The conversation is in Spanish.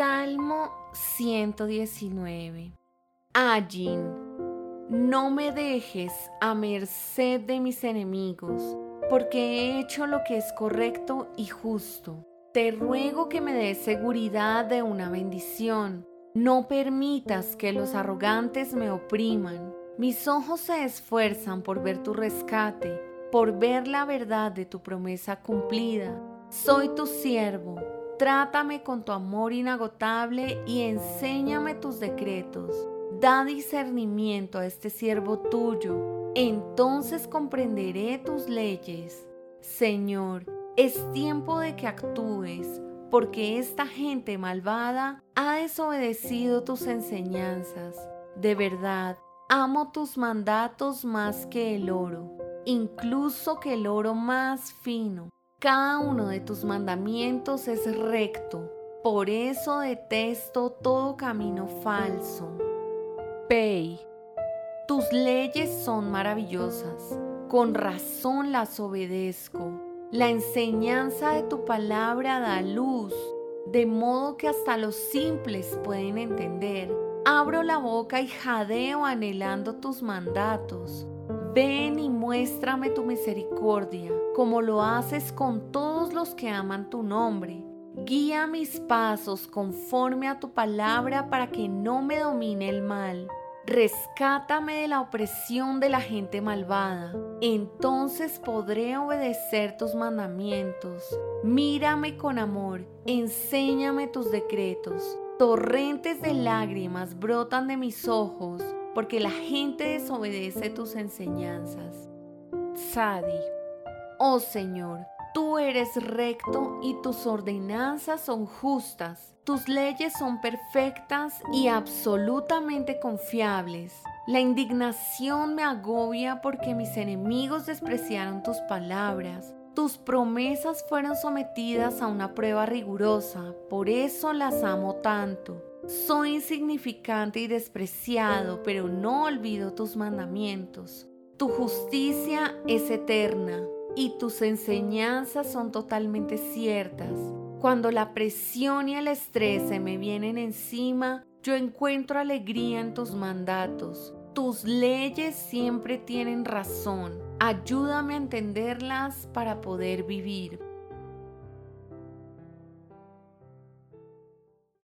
Salmo 119. Allin, no me dejes a merced de mis enemigos, porque he hecho lo que es correcto y justo. Te ruego que me des seguridad de una bendición. No permitas que los arrogantes me opriman. Mis ojos se esfuerzan por ver tu rescate, por ver la verdad de tu promesa cumplida. Soy tu siervo Trátame con tu amor inagotable y enséñame tus decretos. Da discernimiento a este siervo tuyo, entonces comprenderé tus leyes. Señor, es tiempo de que actúes, porque esta gente malvada ha desobedecido tus enseñanzas. De verdad, amo tus mandatos más que el oro, incluso que el oro más fino. Cada uno de tus mandamientos es recto, por eso detesto todo camino falso. Pei, tus leyes son maravillosas, con razón las obedezco. La enseñanza de tu palabra da luz, de modo que hasta los simples pueden entender. Abro la boca y jadeo anhelando tus mandatos. Ven y muéstrame tu misericordia, como lo haces con todos los que aman tu nombre. Guía mis pasos conforme a tu palabra para que no me domine el mal. Rescátame de la opresión de la gente malvada. Entonces podré obedecer tus mandamientos. Mírame con amor, enséñame tus decretos. Torrentes de lágrimas brotan de mis ojos porque la gente desobedece tus enseñanzas. Sadi, oh Señor, tú eres recto y tus ordenanzas son justas, tus leyes son perfectas y absolutamente confiables. La indignación me agobia porque mis enemigos despreciaron tus palabras. Tus promesas fueron sometidas a una prueba rigurosa, por eso las amo tanto. Soy insignificante y despreciado, pero no olvido tus mandamientos. Tu justicia es eterna y tus enseñanzas son totalmente ciertas. Cuando la presión y el estrés se me vienen encima, yo encuentro alegría en tus mandatos. Tus leyes siempre tienen razón. Ayúdame a entenderlas para poder vivir.